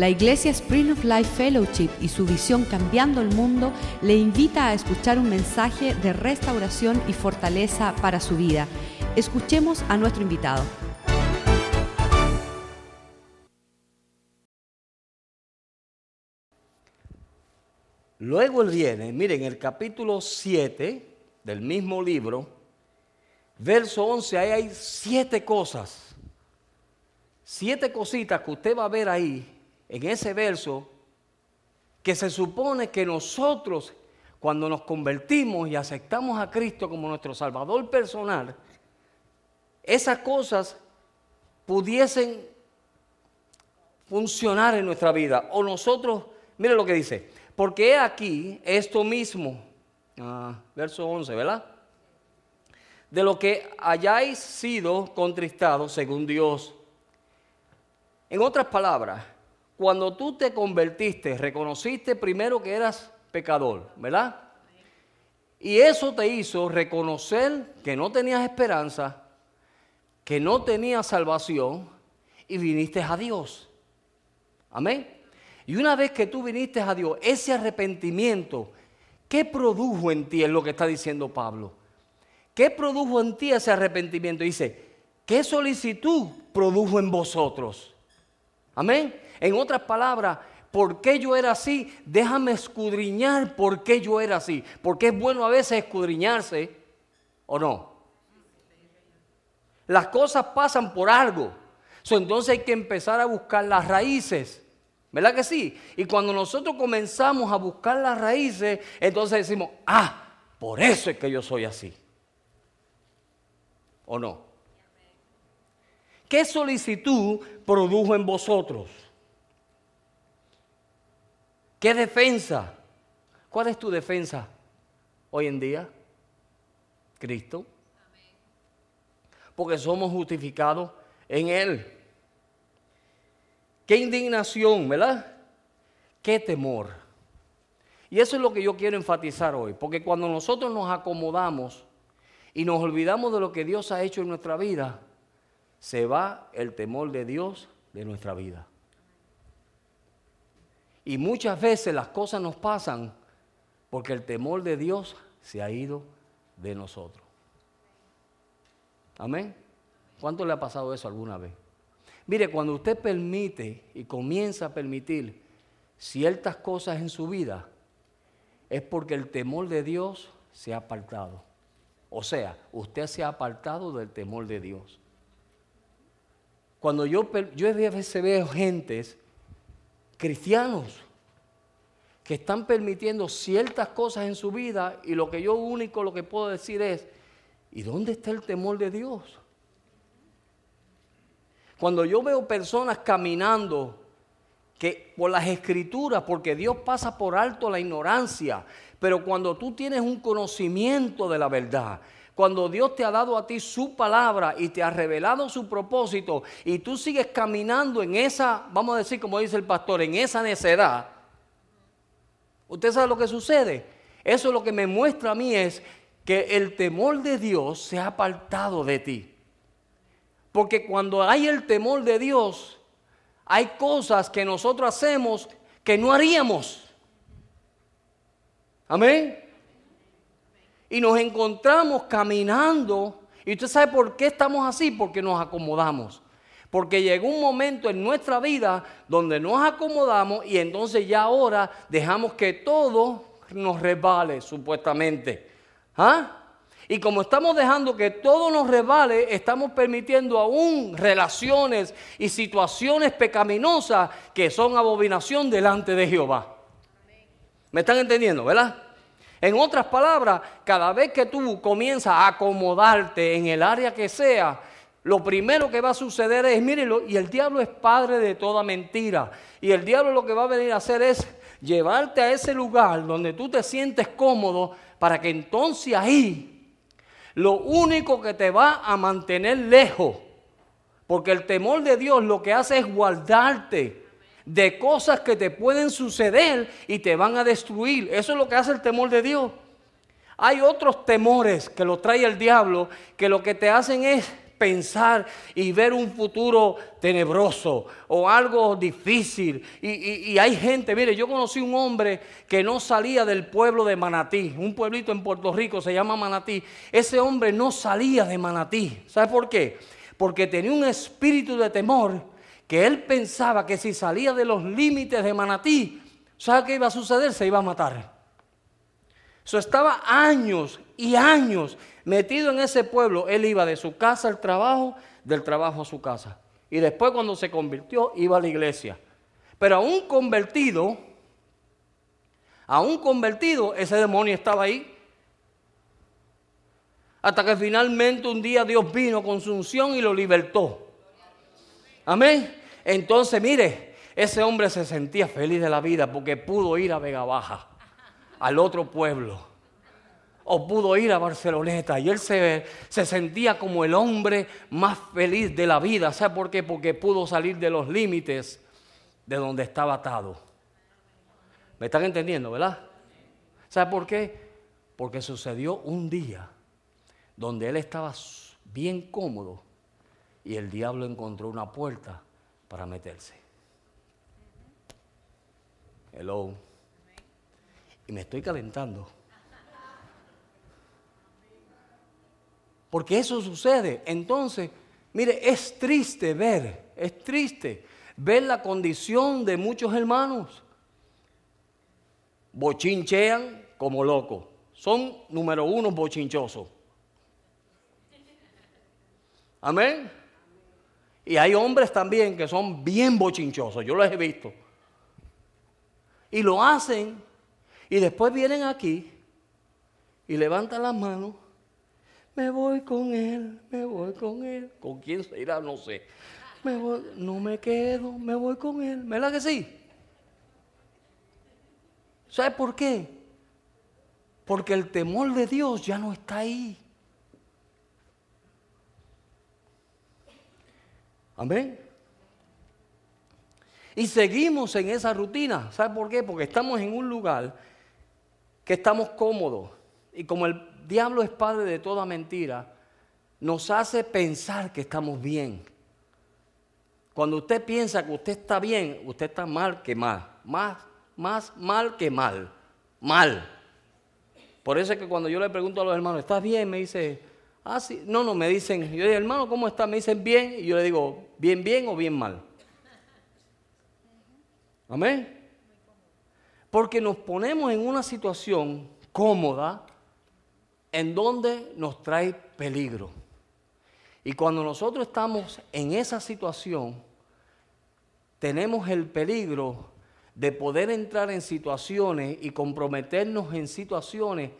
La Iglesia Spring of Life Fellowship y su visión Cambiando el Mundo le invita a escuchar un mensaje de restauración y fortaleza para su vida. Escuchemos a nuestro invitado. Luego él viene, miren, el capítulo 7 del mismo libro, verso 11, ahí hay siete cosas, siete cositas que usted va a ver ahí en ese verso que se supone que nosotros, cuando nos convertimos y aceptamos a Cristo como nuestro Salvador personal, esas cosas pudiesen funcionar en nuestra vida. O nosotros, mire lo que dice, porque he aquí esto mismo, ah, verso 11, ¿verdad? De lo que hayáis sido contristados según Dios. En otras palabras, cuando tú te convertiste, reconociste primero que eras pecador, ¿verdad? Y eso te hizo reconocer que no tenías esperanza, que no tenías salvación y viniste a Dios. Amén. Y una vez que tú viniste a Dios, ese arrepentimiento, ¿qué produjo en ti? Es lo que está diciendo Pablo. ¿Qué produjo en ti ese arrepentimiento? Dice, ¿qué solicitud produjo en vosotros? Amén. En otras palabras, ¿por qué yo era así? Déjame escudriñar por qué yo era así. Porque es bueno a veces escudriñarse o no. Las cosas pasan por algo. entonces hay que empezar a buscar las raíces. ¿Verdad que sí? Y cuando nosotros comenzamos a buscar las raíces, entonces decimos, ah, por eso es que yo soy así. ¿O no? ¿Qué solicitud produjo en vosotros? ¿Qué defensa? ¿Cuál es tu defensa hoy en día? Cristo. Porque somos justificados en Él. Qué indignación, ¿verdad? Qué temor. Y eso es lo que yo quiero enfatizar hoy, porque cuando nosotros nos acomodamos y nos olvidamos de lo que Dios ha hecho en nuestra vida, se va el temor de Dios de nuestra vida. Y muchas veces las cosas nos pasan porque el temor de Dios se ha ido de nosotros. Amén. ¿Cuánto le ha pasado eso alguna vez? Mire, cuando usted permite y comienza a permitir ciertas cosas en su vida, es porque el temor de Dios se ha apartado. O sea, usted se ha apartado del temor de Dios. Cuando yo, yo a veces veo gentes cristianos que están permitiendo ciertas cosas en su vida y lo que yo único lo que puedo decir es, ¿y dónde está el temor de Dios? Cuando yo veo personas caminando que por las escrituras, porque Dios pasa por alto la ignorancia, pero cuando tú tienes un conocimiento de la verdad, cuando Dios te ha dado a ti su palabra y te ha revelado su propósito y tú sigues caminando en esa, vamos a decir como dice el pastor, en esa necedad, ¿usted sabe lo que sucede? Eso lo que me muestra a mí es que el temor de Dios se ha apartado de ti. Porque cuando hay el temor de Dios, hay cosas que nosotros hacemos que no haríamos. Amén y nos encontramos caminando. Y usted sabe por qué estamos así, porque nos acomodamos. Porque llegó un momento en nuestra vida donde nos acomodamos y entonces ya ahora dejamos que todo nos resbale, supuestamente. ¿Ah? Y como estamos dejando que todo nos resbale, estamos permitiendo aún relaciones y situaciones pecaminosas que son abominación delante de Jehová. ¿Me están entendiendo, verdad? En otras palabras, cada vez que tú comienzas a acomodarte en el área que sea, lo primero que va a suceder es, mírelo, y el diablo es padre de toda mentira. Y el diablo lo que va a venir a hacer es llevarte a ese lugar donde tú te sientes cómodo para que entonces ahí lo único que te va a mantener lejos, porque el temor de Dios lo que hace es guardarte de cosas que te pueden suceder y te van a destruir. Eso es lo que hace el temor de Dios. Hay otros temores que lo trae el diablo que lo que te hacen es pensar y ver un futuro tenebroso o algo difícil. Y, y, hay gente, mire, yo conocí un hombre que no salía del pueblo de Manatí, un pueblito en Puerto Rico se llama Manatí. Ese hombre no salía de Manatí. ¿Sabe por qué? Porque tenía un espíritu de temor que él pensaba que si salía de los límites de Manatí, ¿sabe qué iba a suceder? Se iba a matar. Eso estaba años y años metido en ese pueblo. Él iba de su casa al trabajo, del trabajo a su casa. Y después cuando se convirtió, iba a la iglesia. Pero a un convertido, a un convertido, ese demonio estaba ahí. Hasta que finalmente un día Dios vino con su unción y lo libertó. Amén. Entonces, mire, ese hombre se sentía feliz de la vida porque pudo ir a Vega Baja, al otro pueblo. O pudo ir a Barceloneta y él se, se sentía como el hombre más feliz de la vida. ¿Sabe por qué? Porque pudo salir de los límites de donde estaba atado. ¿Me están entendiendo, verdad? ¿Sabe por qué? Porque sucedió un día donde él estaba bien cómodo y el diablo encontró una puerta para meterse. Hello. Y me estoy calentando. Porque eso sucede. Entonces, mire, es triste ver, es triste ver la condición de muchos hermanos. Bochinchean como locos. Son número uno bochinchosos. Amén. Y hay hombres también que son bien bochinchosos, yo los he visto. Y lo hacen y después vienen aquí y levantan las manos. Me voy con él, me voy con él. ¿Con quién se irá? No sé. Me voy, no me quedo, me voy con él. ¿Verdad que sí? ¿Sabe por qué? Porque el temor de Dios ya no está ahí. Amén. Y seguimos en esa rutina. ¿Sabe por qué? Porque estamos en un lugar que estamos cómodos. Y como el diablo es padre de toda mentira, nos hace pensar que estamos bien. Cuando usted piensa que usted está bien, usted está mal que mal. Más, más mal que mal. Mal. Por eso es que cuando yo le pregunto a los hermanos, ¿estás bien? Me dice, Ah, sí. No, no, me dicen, yo digo, hermano, ¿cómo está? Me dicen bien y yo le digo, ¿bien, bien o bien mal? Amén. Porque nos ponemos en una situación cómoda en donde nos trae peligro. Y cuando nosotros estamos en esa situación, tenemos el peligro de poder entrar en situaciones y comprometernos en situaciones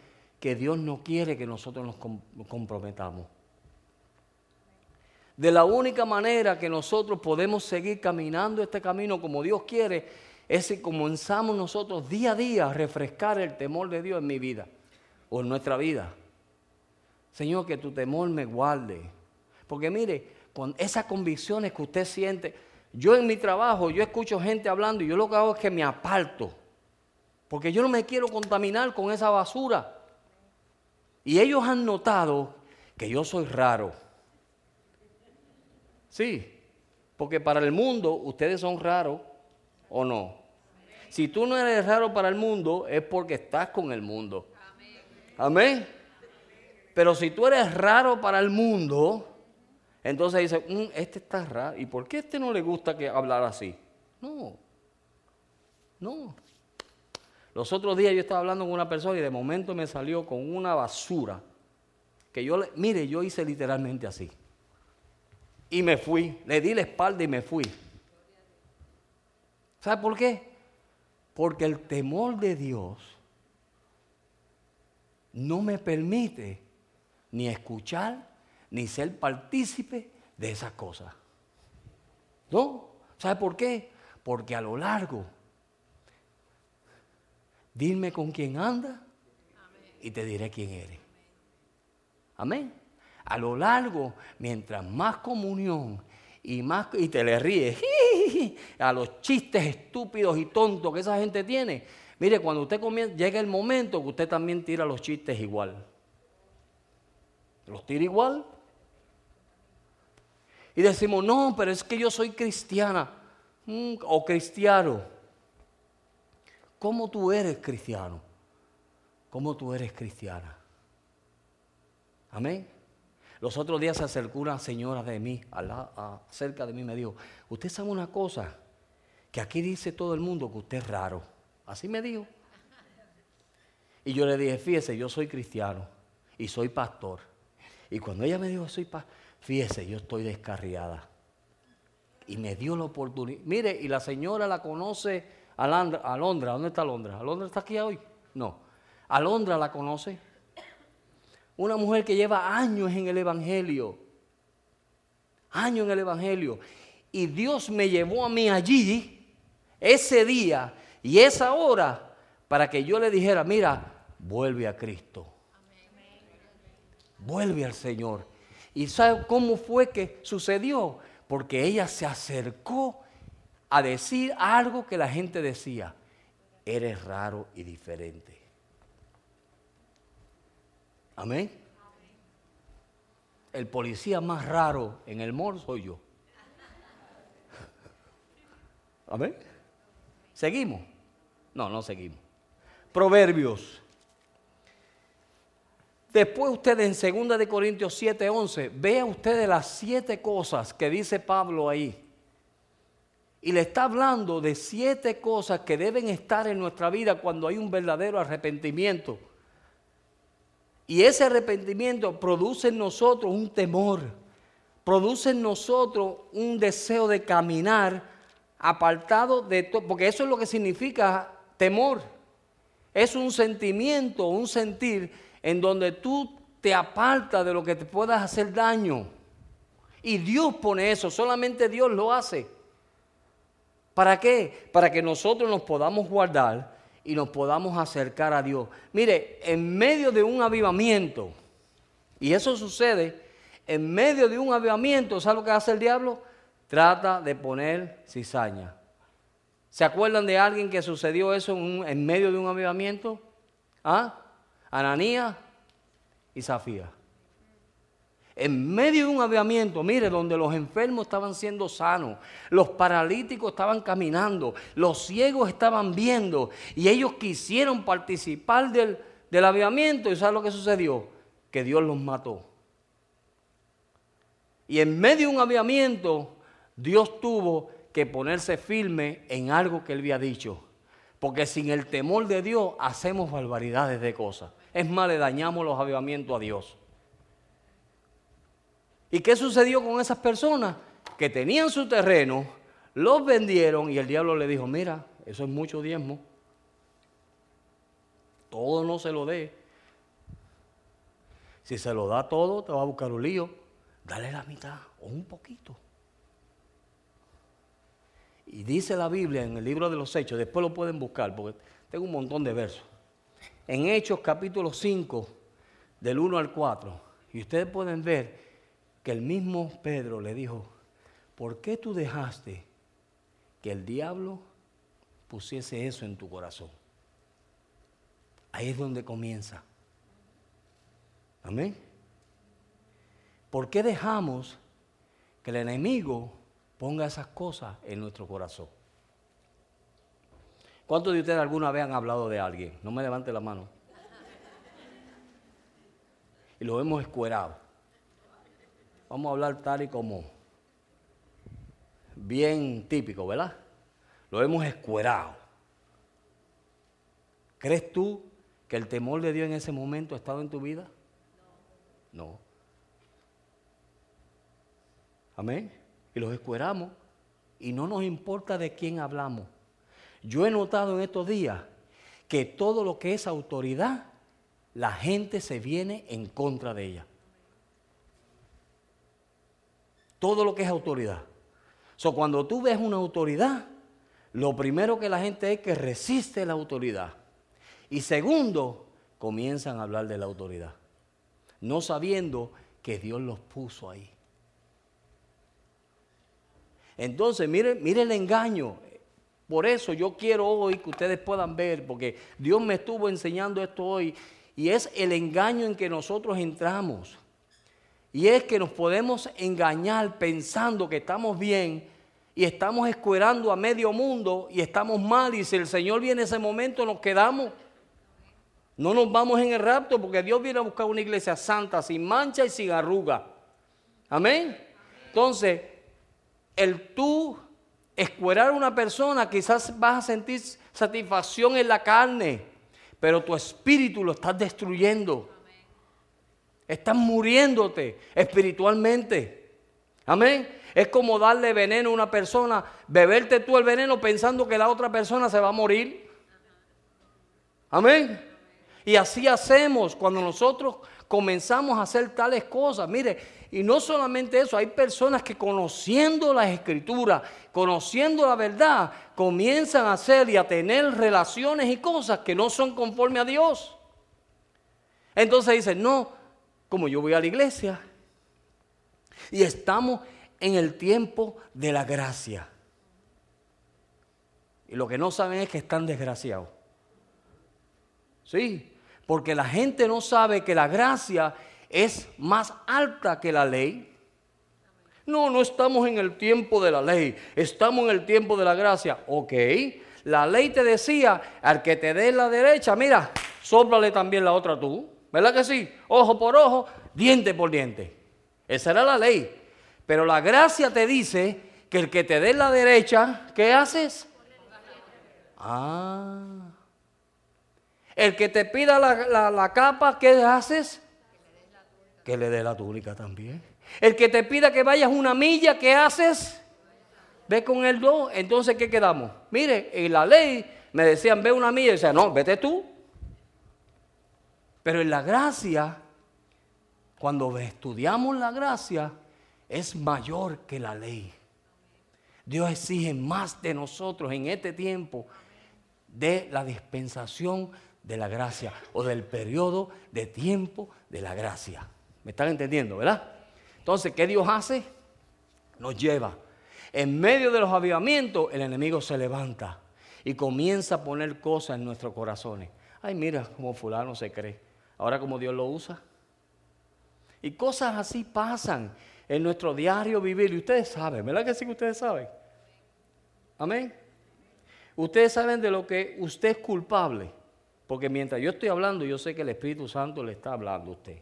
que Dios no quiere que nosotros nos comprometamos. De la única manera que nosotros podemos seguir caminando este camino como Dios quiere es si comenzamos nosotros día a día a refrescar el temor de Dios en mi vida o en nuestra vida. Señor, que tu temor me guarde. Porque mire, con esas convicciones que usted siente, yo en mi trabajo, yo escucho gente hablando y yo lo que hago es que me aparto. Porque yo no me quiero contaminar con esa basura. Y ellos han notado que yo soy raro. Sí, porque para el mundo ustedes son raros o no. Si tú no eres raro para el mundo es porque estás con el mundo. Amén. Pero si tú eres raro para el mundo, entonces dice, mm, este está raro. ¿Y por qué a este no le gusta que hablar así? No. No. Los otros días yo estaba hablando con una persona y de momento me salió con una basura. Que yo, le, mire, yo hice literalmente así. Y me fui, le di la espalda y me fui. ¿Sabe por qué? Porque el temor de Dios no me permite ni escuchar ni ser partícipe de esas cosas. ¿No? ¿Sabe por qué? Porque a lo largo Dime con quién anda y te diré quién eres. Amén. A lo largo, mientras más comunión y más y te le ríes a los chistes estúpidos y tontos que esa gente tiene. Mire, cuando usted comienza, llega el momento que usted también tira los chistes igual. ¿Los tira igual? Y decimos, no, pero es que yo soy cristiana mm, o cristiano. ¿Cómo tú eres cristiano? ¿Cómo tú eres cristiana? Amén. Los otros días se acercó una señora de mí, cerca de mí, me dijo, usted sabe una cosa, que aquí dice todo el mundo que usted es raro. Así me dijo. Y yo le dije, fíjese, yo soy cristiano y soy pastor. Y cuando ella me dijo, soy pastor, fíjese, yo estoy descarriada. Y me dio la oportunidad. Mire, y la señora la conoce a Alondra. ¿Dónde está Alondra? ¿Alondra está aquí hoy? No. Alondra la conoce. Una mujer que lleva años en el Evangelio. Años en el Evangelio. Y Dios me llevó a mí allí, ese día y esa hora, para que yo le dijera, mira, vuelve a Cristo. Vuelve al Señor. ¿Y sabe cómo fue que sucedió? Porque ella se acercó a decir algo que la gente decía. Eres raro y diferente. Amén. El policía más raro en el mall soy yo. Amén. ¿Seguimos? No, no seguimos. Proverbios. Después ustedes en 2 de Corintios 7, 11, vean ustedes las siete cosas que dice Pablo ahí. Y le está hablando de siete cosas que deben estar en nuestra vida cuando hay un verdadero arrepentimiento. Y ese arrepentimiento produce en nosotros un temor, produce en nosotros un deseo de caminar apartado de todo, porque eso es lo que significa temor. Es un sentimiento, un sentir en donde tú te apartas de lo que te puedas hacer daño. Y Dios pone eso, solamente Dios lo hace. ¿Para qué? Para que nosotros nos podamos guardar y nos podamos acercar a Dios. Mire, en medio de un avivamiento, y eso sucede, en medio de un avivamiento, ¿sabe lo que hace el diablo? Trata de poner cizaña. ¿Se acuerdan de alguien que sucedió eso en, medio de un avivamiento? ¿Ah? Ananías y Zafía. En medio de un avivamiento, mire, donde los enfermos estaban siendo sanos, los paralíticos estaban caminando, los ciegos estaban viendo, y ellos quisieron participar del, del avivamiento. ¿Y sabe lo que sucedió? Que Dios los mató. Y en medio de un avivamiento, Dios tuvo que ponerse firme en algo que él había dicho. Porque sin el temor de Dios hacemos barbaridades de cosas. Es más, le dañamos los avivamientos a Dios. ¿Y qué sucedió con esas personas? Que tenían su terreno, los vendieron y el diablo le dijo, mira, eso es mucho diezmo. Todo no se lo dé. Si se lo da todo, te va a buscar un lío. Dale la mitad o un poquito. Y dice la Biblia en el libro de los Hechos, después lo pueden buscar porque tengo un montón de versos. En Hechos capítulo 5, del 1 al 4, y ustedes pueden ver que el mismo Pedro le dijo, ¿por qué tú dejaste que el diablo pusiese eso en tu corazón? Ahí es donde comienza. Amén. ¿Por qué dejamos que el enemigo ponga esas cosas en nuestro corazón. ¿Cuántos de ustedes alguna vez han hablado de alguien? No me levante la mano. Y lo hemos escuerado. Vamos a hablar tal y como bien típico, ¿verdad? Lo hemos escuerado. ¿Crees tú que el temor de Dios en ese momento ha estado en tu vida? No. Amén y los escueramos y no nos importa de quién hablamos. Yo he notado en estos días que todo lo que es autoridad, la gente se viene en contra de ella. Todo lo que es autoridad. So, cuando tú ves una autoridad, lo primero que la gente es que resiste la autoridad. Y segundo, comienzan a hablar de la autoridad, no sabiendo que Dios los puso ahí. Entonces, mire, mire el engaño. Por eso yo quiero hoy que ustedes puedan ver, porque Dios me estuvo enseñando esto hoy, y es el engaño en que nosotros entramos. Y es que nos podemos engañar pensando que estamos bien y estamos escuerando a medio mundo y estamos mal. Y si el Señor viene en ese momento, nos quedamos. No nos vamos en el rapto porque Dios viene a buscar una iglesia santa, sin mancha y sin arruga. Amén. Entonces, el tú escuerar a una persona, quizás vas a sentir satisfacción en la carne, pero tu espíritu lo estás destruyendo. Estás muriéndote espiritualmente. Amén. Es como darle veneno a una persona, beberte tú el veneno pensando que la otra persona se va a morir. Amén. Y así hacemos cuando nosotros comenzamos a hacer tales cosas. Mire, y no solamente eso, hay personas que conociendo las escrituras, conociendo la verdad, comienzan a hacer y a tener relaciones y cosas que no son conforme a Dios. Entonces dicen, no, como yo voy a la iglesia y estamos en el tiempo de la gracia. Y lo que no saben es que están desgraciados. Sí, porque la gente no sabe que la gracia es más alta que la ley. No, no estamos en el tiempo de la ley, estamos en el tiempo de la gracia. Ok, la ley te decía, al que te dé la derecha, mira, sóplale también la otra tú. ¿Verdad que sí? Ojo por ojo, diente por diente. Esa era la ley. Pero la gracia te dice que el que te dé la derecha, ¿qué haces? Ah. El que te pida la, capa, ¿qué haces? Que le dé la túnica también. El que te pida que vayas una milla, ¿qué haces? Ve con el dos. Entonces, ¿qué quedamos? Mire, en la ley me decían, ve una milla. Y decía, no, vete tú. Pero en la gracia, cuando estudiamos la gracia, es mayor que la ley. Dios exige más de nosotros en este tiempo de la dispensación de la gracia o del periodo de tiempo de la gracia. ¿Me están entendiendo, verdad? Entonces, ¿qué Dios hace? Nos lleva. En medio de los avivamientos, el enemigo se levanta y comienza a poner cosas en nuestros corazones. Ay, mira cómo fulano se cree. Ahora como Dios lo usa. Y cosas así pasan en nuestro diario vivir. Y ustedes saben, ¿verdad que sí que ustedes saben? Amén. Ustedes saben de lo que usted es culpable. Porque mientras yo estoy hablando, yo sé que el Espíritu Santo le está hablando a usted.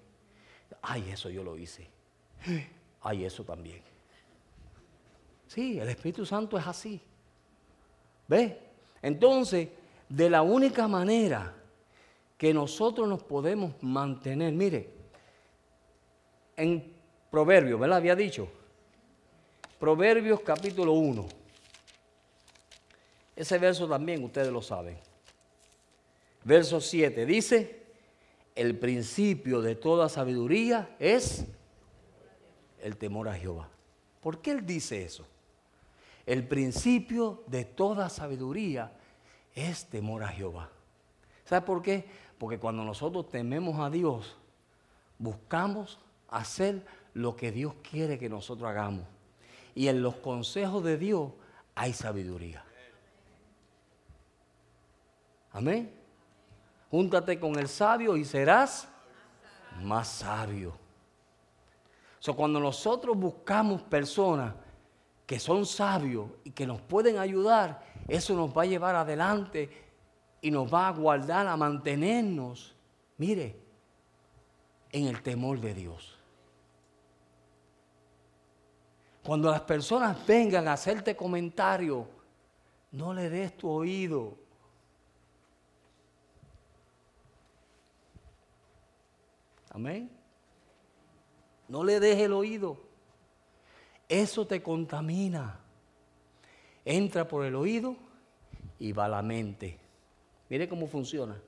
Ay, eso yo lo hice. Ay, eso también. Sí, el Espíritu Santo es así. ¿Ve? Entonces, de la única manera que nosotros nos podemos mantener. Mire, en Proverbios, ¿verdad? Había dicho. Proverbios capítulo 1. Ese verso también ustedes lo saben. Verso 7 dice, el principio de toda sabiduría es el temor a Jehová. ¿Por qué él dice eso? El principio de toda sabiduría es temor a Jehová. ¿Sabe por qué? Porque cuando nosotros tememos a Dios, buscamos hacer lo que Dios quiere que nosotros hagamos. Y en los consejos de Dios hay sabiduría. Amén. Júntate con el sabio y serás más sabio. So, cuando nosotros buscamos personas que son sabios y que nos pueden ayudar, eso nos va a llevar adelante y nos va a guardar, a mantenernos, mire, en el temor de Dios. Cuando las personas vengan a hacerte comentarios, no le des tu oído. Amén. No le des el oído. Eso te contamina. Entra por el oído y va a la mente. Mire cómo funciona.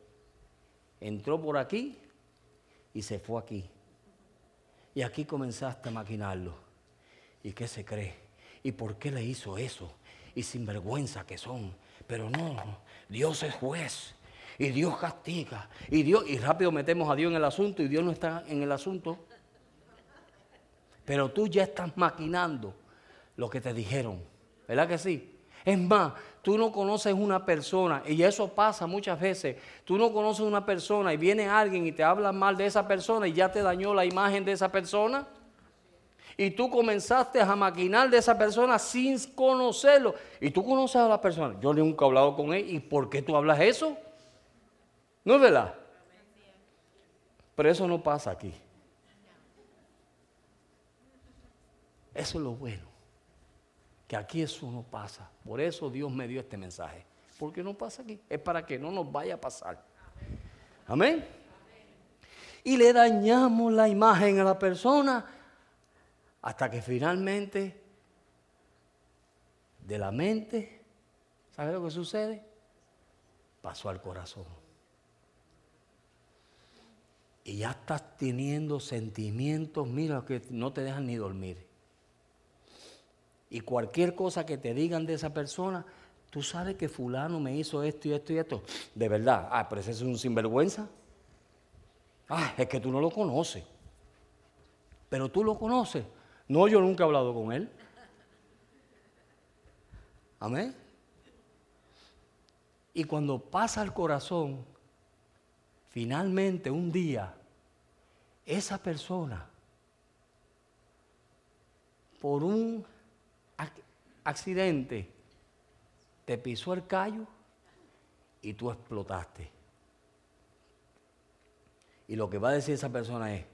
Entró por aquí y se fue aquí. Y aquí comenzaste a maquinarlo. ¿Y qué se cree? ¿Y por qué le hizo eso? Y sin vergüenza que son. Pero no, Dios es juez. Y Dios castiga. Y Dios, y rápido metemos a Dios en el asunto y Dios no está en el asunto. Pero tú ya estás maquinando lo que te dijeron. ¿Verdad que sí? Es más, tú no conoces una persona, y eso pasa muchas veces, tú no conoces una persona y viene alguien y te habla mal de esa persona y ya te dañó la imagen de esa persona. y tú comenzaste a maquinar de esa persona sin conocerlo. Y tú conoces a la persona. Yo nunca he hablado con él. ¿Y por qué tú hablas eso? ¿No es verdad? Pero eso no pasa aquí. Eso es lo bueno. Que aquí eso no pasa. Por eso Dios me dio este mensaje. Porque no pasa aquí. Es para que no nos vaya a pasar. Amén. Y le dañamos la imagen a la persona hasta que finalmente de la mente, ¿sabe lo que sucede? Pasó al corazón. Y ya estás teniendo sentimientos, mira, que no te dejan ni dormir. Y cualquier cosa que te digan de esa persona, tú sabes que fulano me hizo esto y esto y esto. De verdad, ah, pero ese es un sinvergüenza. Ah, es que tú no lo conoces. Pero tú lo conoces. No, yo nunca he hablado con él. Amén. Y cuando pasa el corazón, finalmente un día, esa persona, por un accidente, te pisó el callo y tú explotaste. Y lo que va a decir esa persona es,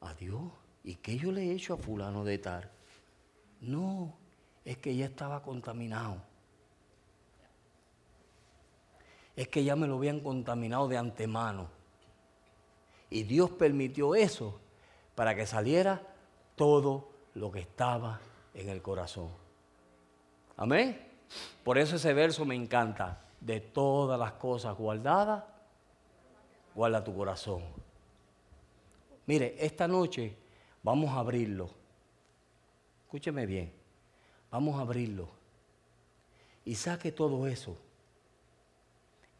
adiós, ¿y qué yo le he hecho a fulano de tal? No, es que ya estaba contaminado. Es que ya me lo habían contaminado de antemano. Y Dios permitió eso para que saliera todo lo que estaba en el corazón. Amén. Por eso ese verso me encanta. De todas las cosas guardadas, guarda tu corazón. Mire, esta noche vamos a abrirlo. Escúcheme bien. Vamos a abrirlo. Y saque todo eso.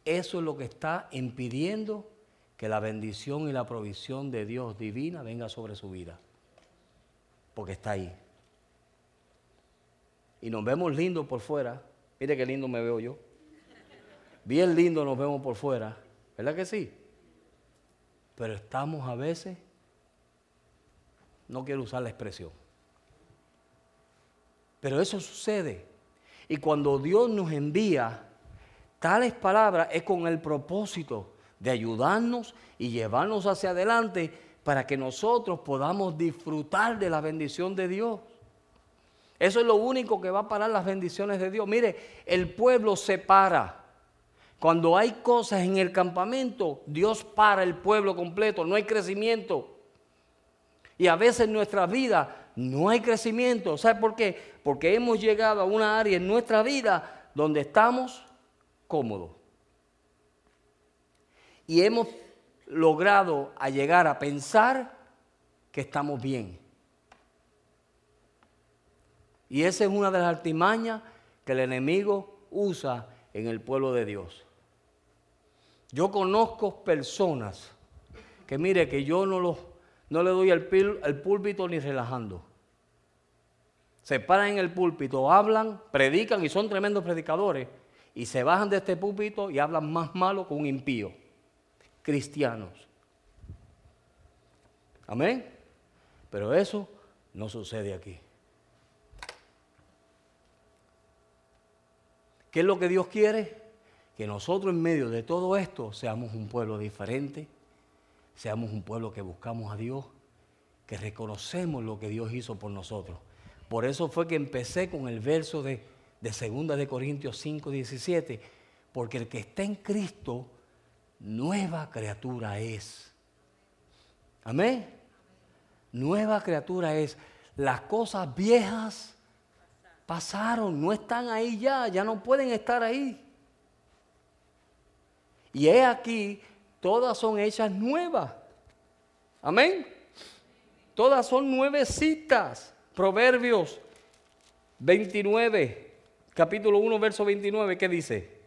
Eso es lo que está impidiendo que la bendición y la provisión de Dios divina venga sobre su vida. Porque está ahí y nos vemos lindos por fuera. Mire qué lindo me veo yo. Bien lindo nos vemos por fuera. ¿Verdad que sí? Pero estamos a veces, no quiero usar la expresión, pero eso sucede. Y cuando Dios nos envía tales palabras es con el propósito de ayudarnos y llevarnos hacia adelante para que nosotros podamos disfrutar de la bendición de Dios. Eso es lo único que va a parar las bendiciones de Dios. Mire, el pueblo se para. Cuando hay cosas en el campamento, Dios para el pueblo completo, no hay crecimiento. Y a veces en nuestra vida no hay crecimiento. ¿Sabe por qué? Porque hemos llegado a una área en nuestra vida donde estamos cómodos. Y hemos logrado a llegar a pensar que estamos bien. Y esa es una de las artimañas que el enemigo usa en el pueblo de Dios. Yo conozco personas que mire que yo no, los, no le doy el, el púlpito ni relajando. Se paran en el púlpito, hablan, predican y son tremendos predicadores. Y se bajan de este púlpito y hablan más malo que un impío. Cristianos. Amén. Pero eso no sucede aquí. ¿Qué es lo que Dios quiere? Que nosotros en medio de todo esto seamos un pueblo diferente, seamos un pueblo que buscamos a Dios, que reconocemos lo que Dios hizo por nosotros. Por eso fue que empecé con el verso de, de 2 de Corintios 5, 17, porque el que está en Cristo, nueva criatura es. Amén. Nueva criatura es. Las cosas viejas pasaron, no están ahí ya, ya no pueden estar ahí. Y he aquí, todas son hechas nuevas. Amén. Todas son nuevecitas. Proverbios 29, capítulo 1, verso 29, ¿qué dice?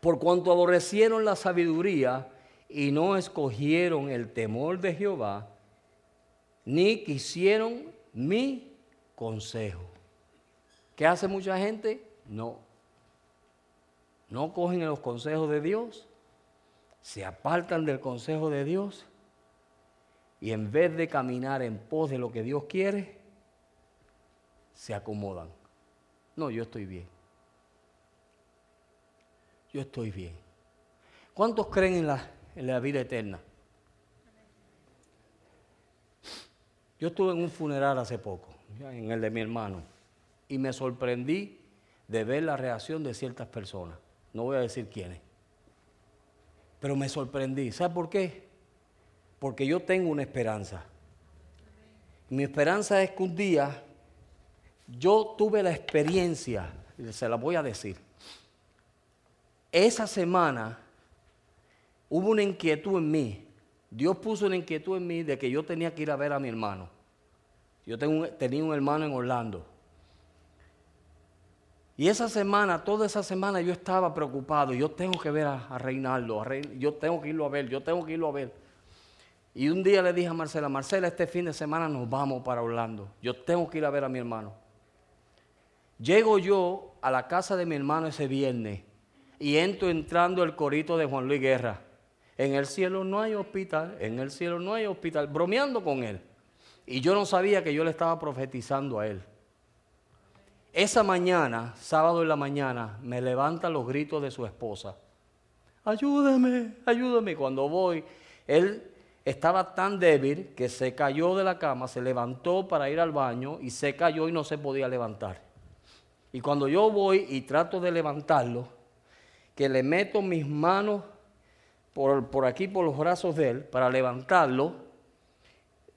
Por cuanto aborrecieron la sabiduría y no escogieron el temor de Jehová, ni quisieron mi consejo. ¿Qué hace mucha gente? No. No cogen los consejos de Dios, se apartan del consejo de Dios y en vez de caminar en pos de lo que Dios quiere, se acomodan. No, yo estoy bien. Yo estoy bien. ¿Cuántos creen en la, en la vida eterna? Yo estuve en un funeral hace poco, en el de mi hermano, y me sorprendí de ver la reacción de ciertas personas. No voy a decir quiénes. Pero me sorprendí. ¿Sabe por qué? Porque yo tengo una esperanza. Mi esperanza es que un día yo tuve la experiencia, y se la voy a decir. Esa semana hubo una inquietud en mí. Dios puso una inquietud en mí de que yo tenía que ir a ver a mi hermano. Yo tenía un hermano en Orlando. Y esa semana, toda esa semana yo estaba preocupado. Yo tengo que ver a, Reinaldo, yo tengo que irlo a ver, yo tengo que irlo a ver. Y un día le dije a Marcela, Marcela, este fin de semana nos vamos para Orlando. Yo tengo que ir a ver a mi hermano. Llego yo a la casa de mi hermano ese viernes y entro entrando el corito de Juan Luis Guerra. En el cielo no hay hospital, en el cielo no hay hospital, bromeando con él. Y yo no sabía que yo le estaba profetizando a él. Esa mañana, sábado en la mañana, me levantan los gritos de su esposa. Ayúdame, ayúdame. Cuando voy, él estaba tan débil que se cayó de la cama, se levantó para ir al baño y se cayó y no se podía levantar. Y cuando yo voy y trato de levantarlo, que le meto mis manos por, por aquí, por los brazos de él, para levantarlo,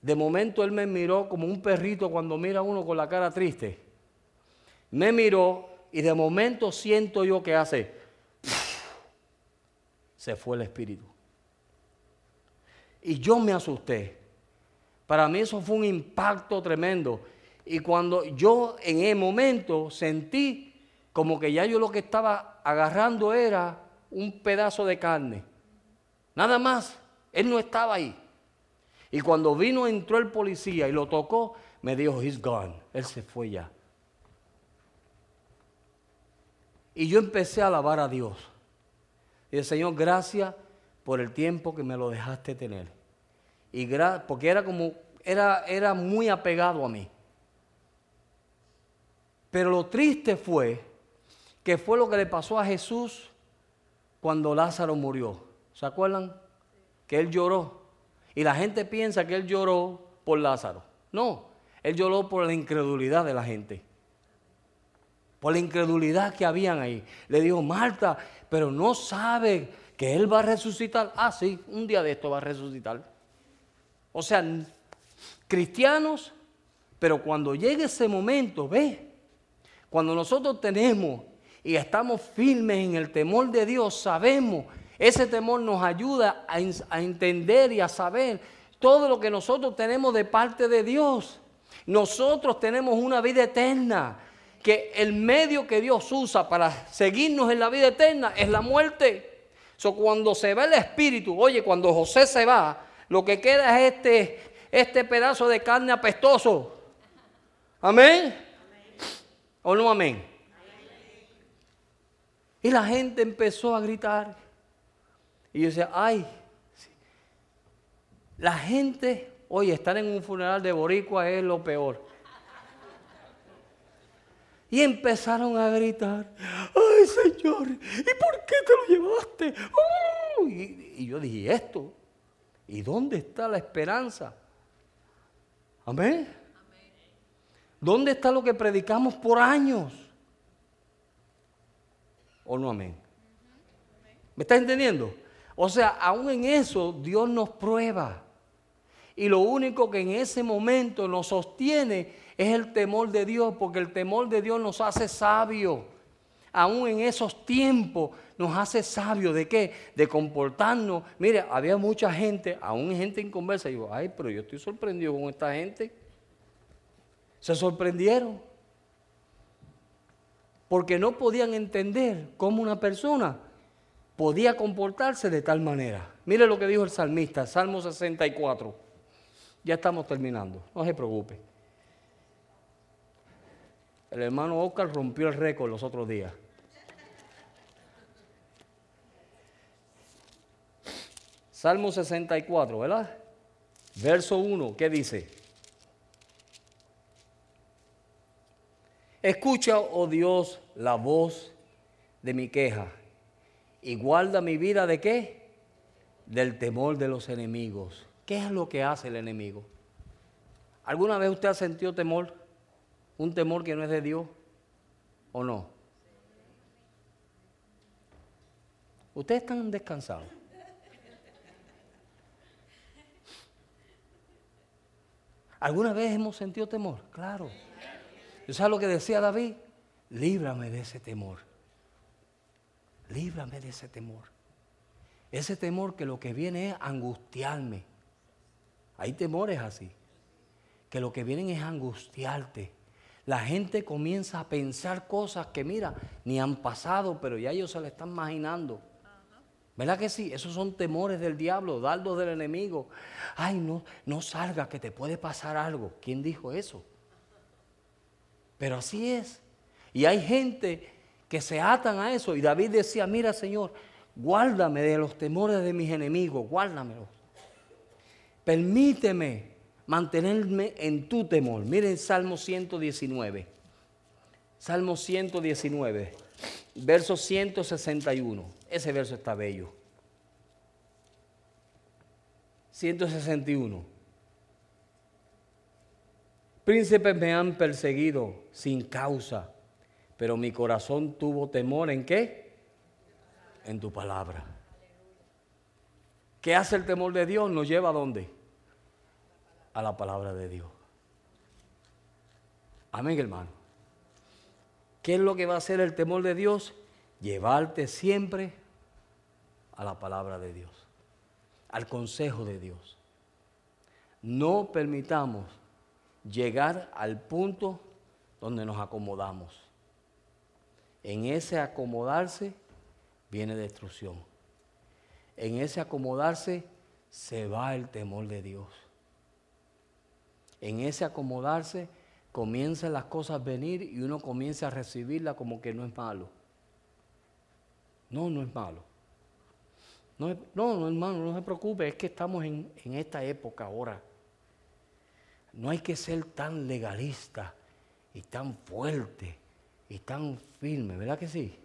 de momento él me miró como un perrito cuando mira a uno con la cara triste. Me miró y de momento siento yo que hace, se fue el espíritu. Y yo me asusté. Para mí eso fue un impacto tremendo. Y cuando yo en ese momento sentí como que ya yo lo que estaba agarrando era un pedazo de carne. Nada más. Él no estaba ahí. Y cuando vino, entró el policía y lo tocó, me dijo, he's gone. Él se fue ya. Y yo empecé a alabar a Dios. Y el Señor, gracias por el tiempo que me lo dejaste tener. Y porque era como, era, era muy apegado a mí. Pero lo triste fue que fue lo que le pasó a Jesús cuando Lázaro murió. ¿Se acuerdan? Que él lloró. Y la gente piensa que él lloró por Lázaro. No, él lloró por la incredulidad de la gente. Por la incredulidad que habían ahí. Le dijo, Marta, pero no sabe que él va a resucitar. Ah, sí, un día de esto va a resucitar. O sea, cristianos, pero cuando llegue ese momento, ve, cuando nosotros tenemos y estamos firmes en el temor de Dios, sabemos, ese temor nos ayuda a, entender y a saber todo lo que nosotros tenemos de parte de Dios. Nosotros tenemos una vida eterna, que el medio que Dios usa para seguirnos en la vida eterna es la muerte. So, cuando se va el espíritu, oye, cuando José se va, lo que queda es este, este pedazo de carne apestoso. Amén. ¿O no amén? Y la gente empezó a gritar. Y yo decía, ay, la gente, oye, estar en un funeral de boricua es lo peor. Y empezaron a gritar, ay Señor, ¿y por qué te lo llevaste? y, y, yo dije, ¿esto? ¿Y dónde está la esperanza? Amén. ¿Dónde está lo que predicamos por años? ¿O no amén? ¿Me está entendiendo? O sea, aún en eso Dios nos prueba. Y lo único que en ese momento nos sostiene es el temor de Dios, porque el temor de Dios nos hace sabios. Aún en esos tiempos nos hace sabios. ¿De qué? De comportarnos. Mire, había mucha gente, aún gente en conversa. Y digo, ay, pero yo estoy sorprendido con esta gente se sorprendieron. Porque no podían entender cómo una persona podía comportarse de tal manera. Mire lo que dijo el salmista, Salmo 64. Ya estamos terminando, no se preocupe. El hermano Oscar rompió el récord los otros días. Salmo 64, ¿verdad? Verso 1, ¿qué dice? Escucha, oh Dios, la voz de mi queja y guarda mi vida de qué? Del temor de los enemigos. ¿Qué es lo que hace el enemigo? ¿Alguna vez usted ha sentido temor? ¿Un temor que no es de Dios o no? Ustedes están descansados. ¿Alguna vez hemos sentido temor? Claro. ¿Yo sabes lo que decía David? Líbrame de ese temor. Líbrame de ese temor. Ese temor que lo que viene es angustiarme. Hay temores así. Que lo que vienen es angustiarte. La gente comienza a pensar cosas que, mira, ni han pasado, pero ya ellos se le están imaginando. ¿Verdad que sí? Esos son temores del diablo, dardos del enemigo. Ay, no, no salga que te puede pasar algo. ¿Quién dijo eso? Pero así es. Y hay gente que se atan a eso. Y David decía, mira Señor, guárdame de los temores de mis enemigos, guárdamelos. Permíteme mantenerme en tu temor. Miren Salmo 119. Salmo 119 verso 161. Ese verso está bello. 161. Príncipes me han perseguido sin causa, pero mi corazón tuvo temor en qué? En tu palabra. ¿Qué hace el temor de Dios? Nos lleva a dónde? A la palabra de Dios. Amén, hermano. ¿Qué es lo que va a hacer el temor de Dios? Llevarte siempre a la palabra de Dios, al consejo de Dios. No permitamos llegar al punto donde nos acomodamos. En ese acomodarse viene destrucción. En ese acomodarse se va el temor de Dios. En ese acomodarse comienzan las cosas a venir y uno comienza a recibirla como que no es malo. No, no es malo. No, no, no, hermano, no se preocupe, es que estamos en, en esta época ahora. No hay que ser tan legalista y tan fuerte y tan firme, ¿verdad que sí?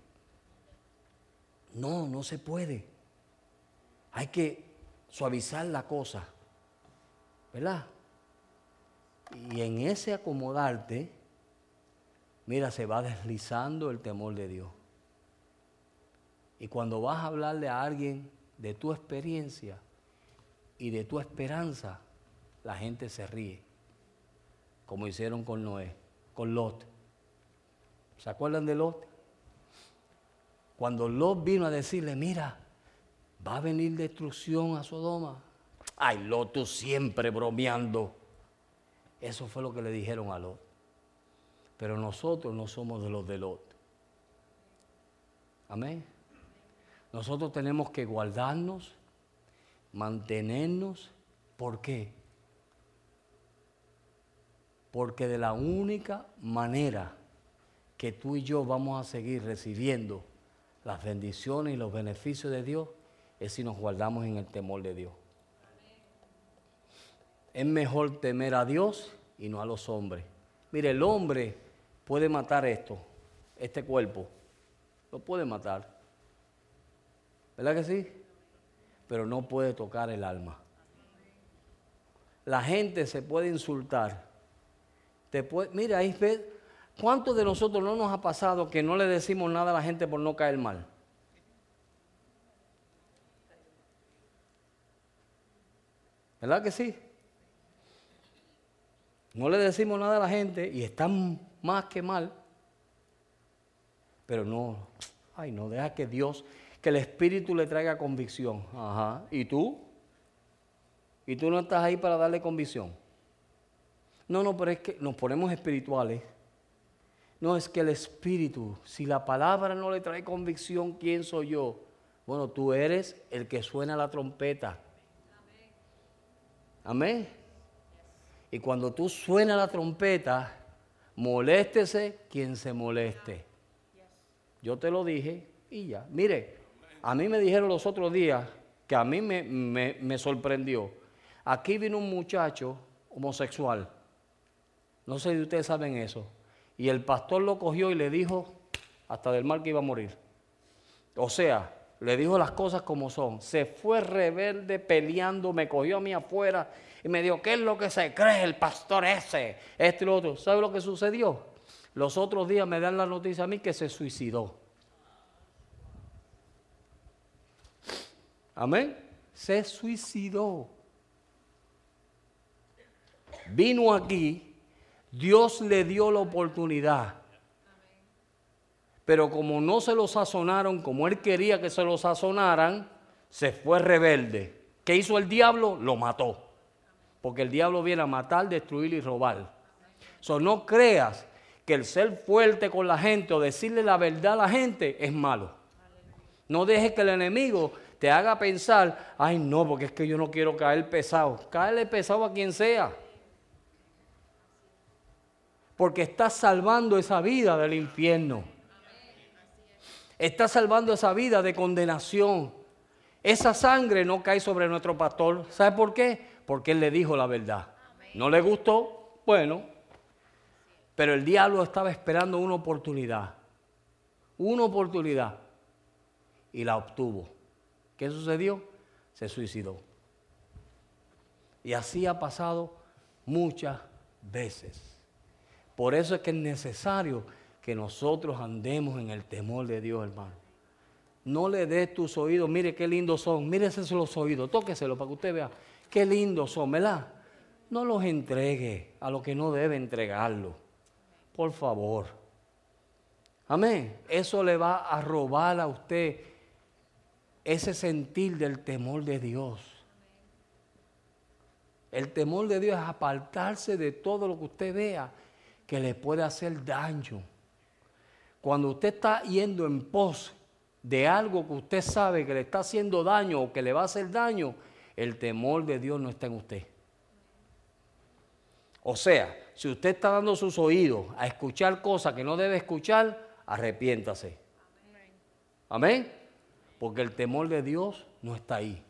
No, no se puede. Hay que suavizar la cosa, ¿verdad? Y en ese acomodarte, mira, se va deslizando el temor de Dios. Y cuando vas a hablarle a alguien de tu experiencia y de tu esperanza, la gente se ríe, como hicieron con Noé, con Lot. ¿Se acuerdan de Lot? Cuando Lot vino a decirle, mira, va a venir destrucción a Sodoma. Ay, Lot, tú siempre bromeando. Eso fue lo que le dijeron a Lot. Pero nosotros no somos de los de Lot. Amén. Nosotros tenemos que guardarnos, mantenernos. ¿Por qué? Porque de la única manera que tú y yo vamos a seguir recibiendo las bendiciones y los beneficios de Dios es si nos guardamos en el temor de Dios. Es mejor temer a Dios y no a los hombres. Mire, el hombre puede matar esto, este cuerpo. Lo puede matar. ¿Verdad que sí? Pero no puede tocar el alma. La gente se puede insultar. Te puede, mira, ahí ¿cuántos de nosotros no nos ha pasado que no le decimos nada a la gente por no caer mal? ¿Verdad que sí? No le decimos nada a la gente y están más que mal. Pero no, ay, no, deja que Dios, que el Espíritu le traiga convicción. Ajá. ¿Y tú? ¿Y tú no estás ahí para darle convicción? No, no, pero es que nos ponemos espirituales. No, es que el Espíritu, si la palabra no le trae convicción, ¿quién soy yo? Bueno, tú eres el que suena la trompeta. Amén. Y cuando tú suena la trompeta, moléstese quien se moleste. Yo te lo dije y ya. Mire, a mí me dijeron los otros días que a mí me, me sorprendió. aquí vino un muchacho homosexual. No sé si ustedes saben eso. Y el pastor lo cogió y le dijo hasta del mal que iba a morir. O sea, le dijo las cosas como son. Se fue rebelde peleando, me cogió a mí afuera y me dijo, ¿qué es lo que se cree el pastor ese? Este y lo otro. ¿Sabe lo que sucedió? Los otros días me dan la noticia a mí que se suicidó. Amén. Se suicidó. Vino aquí, Dios le dio la oportunidad. Pero como no se lo sazonaron como él quería que se lo sazonaran, se fue rebelde. ¿Qué hizo el diablo? Lo mató. Porque el diablo viene a matar, destruir y robar. So, no creas que el ser fuerte con la gente o decirle la verdad a la gente es malo. No dejes que el enemigo te haga pensar, ay no, porque es que yo no quiero caer pesado. Caerle pesado a quien sea. Porque estás salvando esa vida del infierno. Estás salvando esa vida de condenación. Esa sangre no cae sobre nuestro pastor. ¿Sabe por qué? Porque él le dijo la verdad. ¿No le gustó? Bueno. Pero el diablo estaba esperando una oportunidad. Una oportunidad. Y la obtuvo. ¿Qué sucedió? Se suicidó. Y así ha pasado muchas veces. Por eso es que es necesario que nosotros andemos en el temor de Dios, hermano. No le des tus oídos, mire qué lindos son, mírese los oídos, tóqueselo para que usted vea qué lindos son, ¿verdad? No los entregue a lo que no debe entregarlo. Por favor. Amén. Eso le va a robar a usted ese sentir del temor de Dios. El temor de Dios es apartarse de todo lo que usted vea que le puede hacer daño. Cuando usted está yendo en pos de algo que usted sabe que le está haciendo daño o que le va a hacer daño, el temor de Dios no está en usted. O sea, si usted está dando sus oídos a escuchar cosas que no debe escuchar, arrepiéntase. Amén. Porque el temor de Dios no está ahí.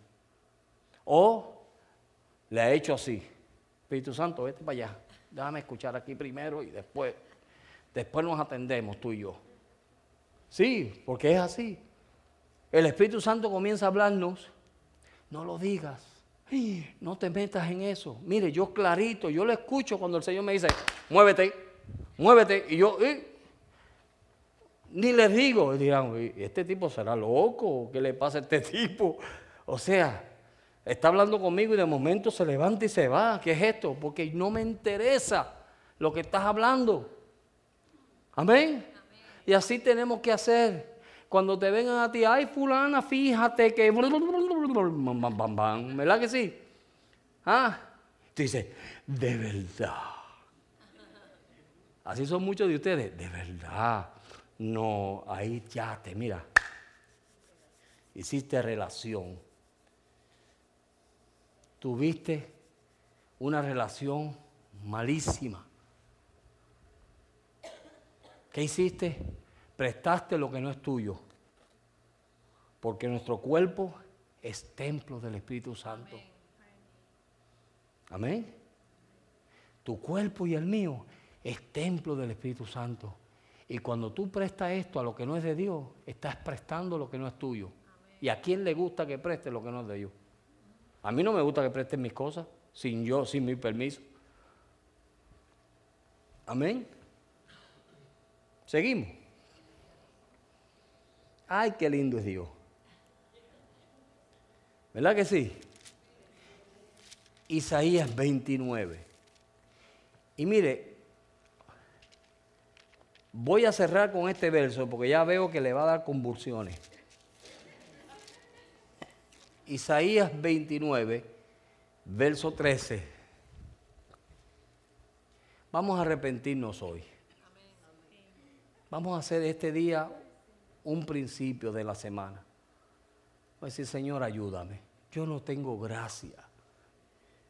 O le ha hecho así. Espíritu Santo, vete para allá. Déjame escuchar aquí primero y después, después nos atendemos tú y yo. Sí, porque es así. El Espíritu Santo comienza a hablarnos. No lo digas. No te metas en eso. Mire, yo clarito, yo lo escucho cuando el Señor me dice, muévete, muévete. Y yo, ni les digo, dirán, ¿este tipo será loco? ¿Qué le pasa a este tipo? O sea, está hablando conmigo y de momento se levanta y se va. ¿Qué es esto? Porque no me interesa lo que estás hablando. Amén. Y así tenemos que hacer. Cuando te vengan a ti, ay fulana, fíjate que... ¿Verdad que sí? Ah, tú dices, de verdad. Así son muchos de ustedes, de verdad. No, ahí ya te, mira, hiciste relación. Tuviste una relación malísima. ¿Qué hiciste? Prestaste lo que no es tuyo. Porque nuestro cuerpo es templo del Espíritu Santo. Amén. Tu cuerpo y el mío es templo del Espíritu Santo. Y cuando tú prestas esto a lo que no es de Dios, estás prestando lo que no es tuyo. ¿Y a quién le gusta que preste lo que no es de Dios? A mí no me gusta que presten mis cosas sin yo, sin mi permiso. Amén. Seguimos. Ay, qué lindo es Dios. ¿Verdad que sí? Isaías 29. Y mire, Voy a cerrar con este verso porque ya veo que le va a dar convulsiones. Isaías 29, verso 13. Vamos a arrepentirnos hoy. Vamos a hacer este día un principio de la semana. Voy a decir, Señor, ayúdame. Yo no tengo gracia.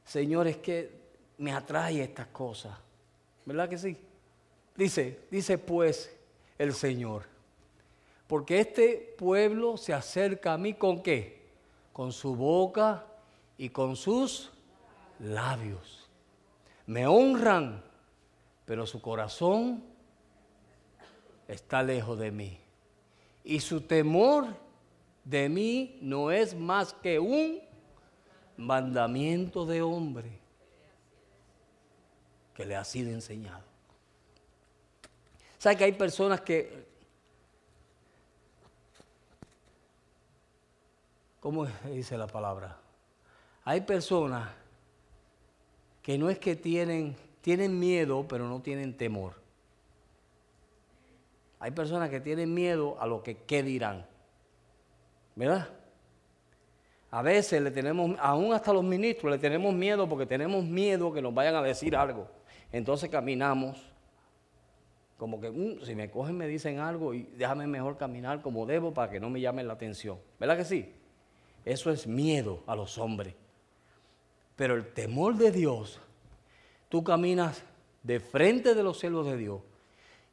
Señor, es que me atrae estas cosas. ¿Verdad que sí? Dice, dice pues el Señor, porque este pueblo se acerca a mí con qué? Con su boca y con sus labios. Me honran, pero su corazón está lejos de mí. Y su temor de mí no es más que un mandamiento de hombre que le ha sido enseñado. ¿Sabe que hay personas que... ¿Cómo dice la palabra? Hay personas que no es que tienen, tienen miedo, pero no tienen temor. Hay personas que tienen miedo a lo que qué dirán. ¿Verdad? A veces le tenemos, aún hasta los ministros, le tenemos miedo porque tenemos miedo que nos vayan a decir algo. Entonces caminamos como que mm, si me cogen me dicen algo y déjame mejor caminar como debo para que no me llamen la atención. ¿Verdad que sí? Eso es miedo a los hombres. Pero el temor de Dios, tú caminas de frente de los cielos de Dios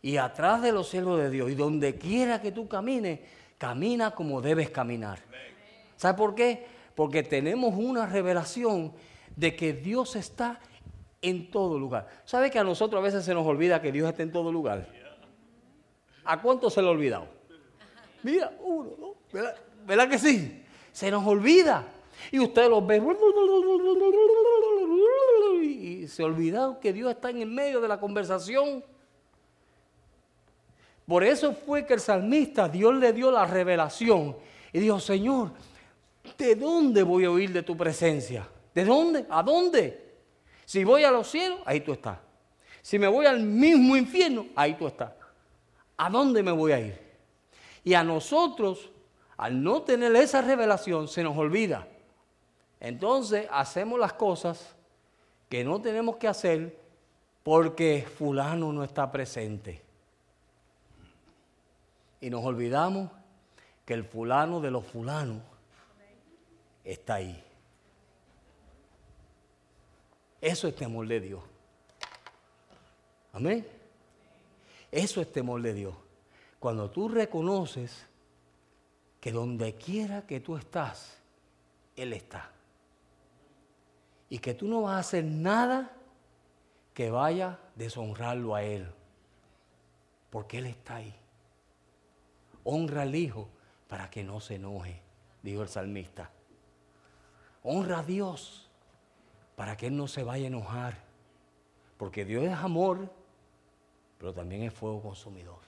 y atrás de los cielos de Dios. Y donde quiera que tú camines, camina como debes caminar. ¿Sabes por qué? Porque tenemos una revelación de que Dios está en todo lugar. ¿Sabe que a nosotros a veces se nos olvida que Dios está en todo lugar? ¿A cuánto se le ha olvidado? Mira, uno, dos, ¿verdad? ¿verdad que sí? Se nos olvida. Y usted los ve y se olvidó que Dios está en el medio de la conversación. Por eso fue que el salmista, Dios le dio la revelación y dijo, Señor, ¿de dónde voy a oír de tu presencia? ¿De dónde? ¿A dónde? Si voy a los cielos, ahí tú estás. Si me voy al mismo infierno, ahí tú estás. ¿A dónde me voy a ir? Y a nosotros, al no tener esa revelación, se nos olvida. Entonces hacemos las cosas que no tenemos que hacer porque fulano no está presente. Y nos olvidamos que el fulano de los fulanos está ahí. Eso es temor de Dios. Amén. Eso es temor de Dios. Cuando tú reconoces que donde quiera que tú estás, Él está y que tú no vas a hacer nada que vaya a deshonrarlo a Él, porque Él está ahí. Honra al Hijo para que no se enoje, dijo el salmista. Honra a Dios para que Él no se vaya a enojar, porque Dios es amor, pero también es fuego consumidor.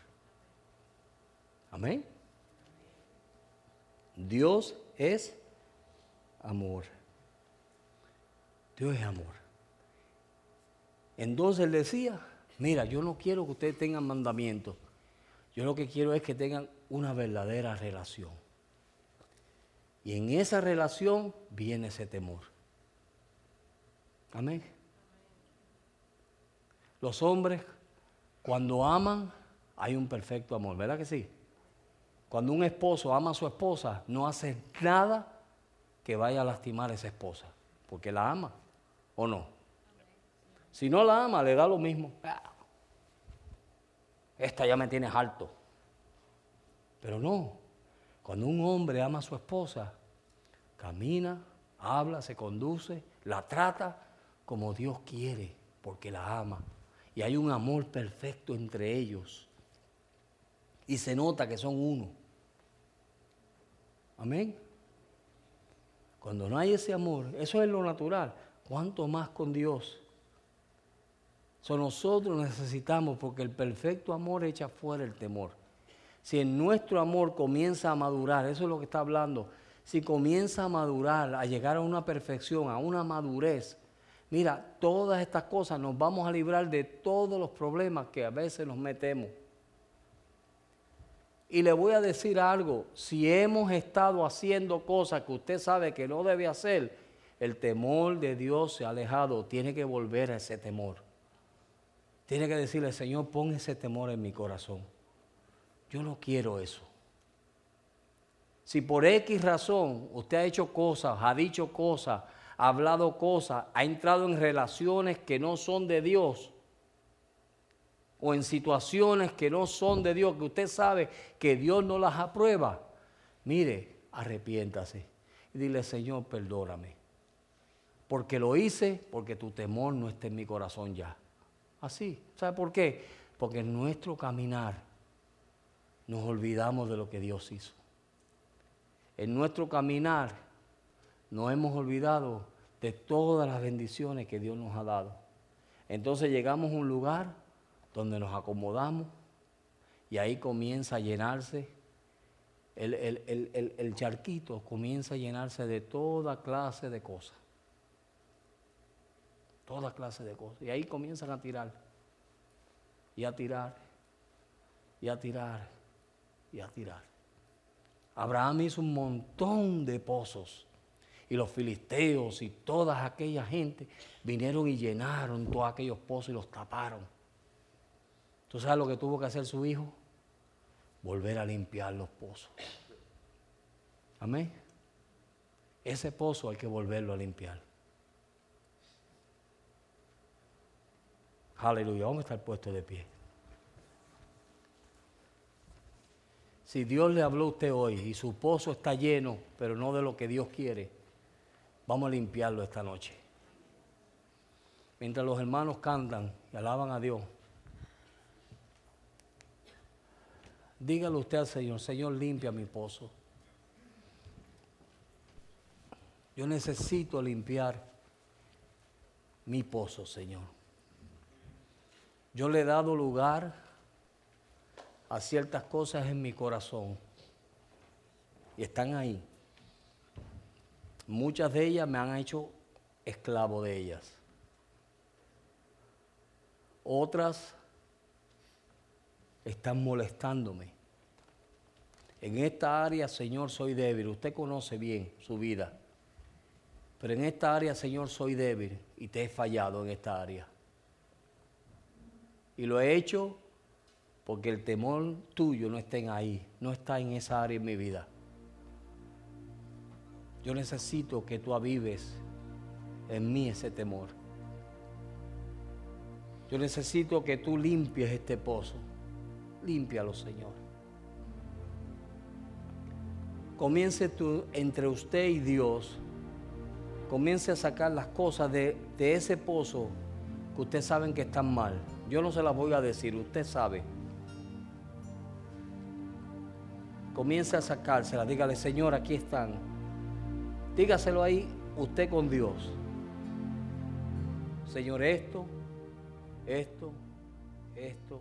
Amén. Dios es amor. Dios es amor. Entonces decía, mira, yo no quiero que ustedes tengan mandamientos. Yo lo que quiero es que tengan una verdadera relación. Y en esa relación viene ese temor. Amén. Los hombres, cuando aman, hay un perfecto amor, ¿verdad que sí? Cuando un esposo ama a su esposa, no hace nada que vaya a lastimar a esa esposa, porque la ama. ¿O no? Si no la ama, le da lo mismo. Esta ya me tienes alto. Pero no, cuando un hombre ama a su esposa, camina, habla, se conduce, la trata como Dios quiere, porque la ama. Y hay un amor perfecto entre ellos. Y se nota que son uno. Amén. Cuando no hay ese amor, eso es lo natural. ¿Cuánto más con Dios? So, nosotros necesitamos, porque el perfecto amor echa fuera el temor. Si en nuestro amor comienza a madurar, eso es lo que está hablando, si comienza a madurar, a llegar a una perfección, a una madurez, mira, todas estas cosas nos vamos a librar de todos los problemas que a veces nos metemos. Y le voy a decir algo, si hemos estado haciendo cosas que usted sabe que no debe hacer, el temor de Dios se ha alejado, tiene que volver a ese temor. Tiene que decirle, Señor, pon ese temor en mi corazón. Yo no quiero eso. Si por X razón usted ha hecho cosas, ha dicho cosas, ha hablado cosas, ha entrado en relaciones que no son de Dios, o en situaciones que no son de Dios, que usted sabe que Dios no las aprueba, mire, arrepiéntase y dile, Señor, perdóname porque lo hice, porque tu temor no está en mi corazón ya. Así. ¿Sabe por qué? Porque en nuestro caminar nos olvidamos de lo que Dios hizo. En nuestro caminar nos hemos olvidado de todas las bendiciones que Dios nos ha dado. Entonces llegamos a un lugar donde nos acomodamos y ahí comienza a llenarse, el, el, charquito comienza a llenarse de toda clase de cosas. Toda clase de cosas. Y ahí comienzan a tirar. Y a tirar. Y a tirar. Y a tirar. Abraham hizo un montón de pozos. Y los filisteos y toda aquella gente vinieron y llenaron todos aquellos pozos y los taparon. ¿Tú sabes lo que tuvo que hacer su hijo? Volver a limpiar los pozos. Amén. Ese pozo hay que volverlo a limpiar. Aleluya, vamos a estar puestos de pie. Si Dios le habló a usted hoy y su pozo está lleno, pero no de lo que Dios quiere, vamos a limpiarlo esta noche. Mientras los hermanos cantan y alaban a Dios, dígale usted al Señor, Señor, limpia mi pozo. Yo necesito limpiar mi pozo, Señor. Yo le he dado lugar a ciertas cosas en mi corazón y están ahí. Muchas de ellas me han hecho esclavo de ellas. Otras están molestándome. En esta área, Señor, soy débil. Usted conoce bien su vida. Pero en esta área, Señor, soy débil y te he fallado en esta área. Y lo he hecho porque el temor tuyo no está ahí, no está en esa área en mi vida. Yo necesito que tú avives en mí ese temor. Yo necesito que tú limpies este pozo. Límpialo, Señor. Comience tú entre usted y Dios comience a sacar las cosas de, ese pozo que ustedes saben que están mal. Yo no se las voy a decir, usted sabe. Comience a sacárselas, dígale, Señor, aquí están. Dígaselo ahí usted con Dios. Señor, esto, esto, esto,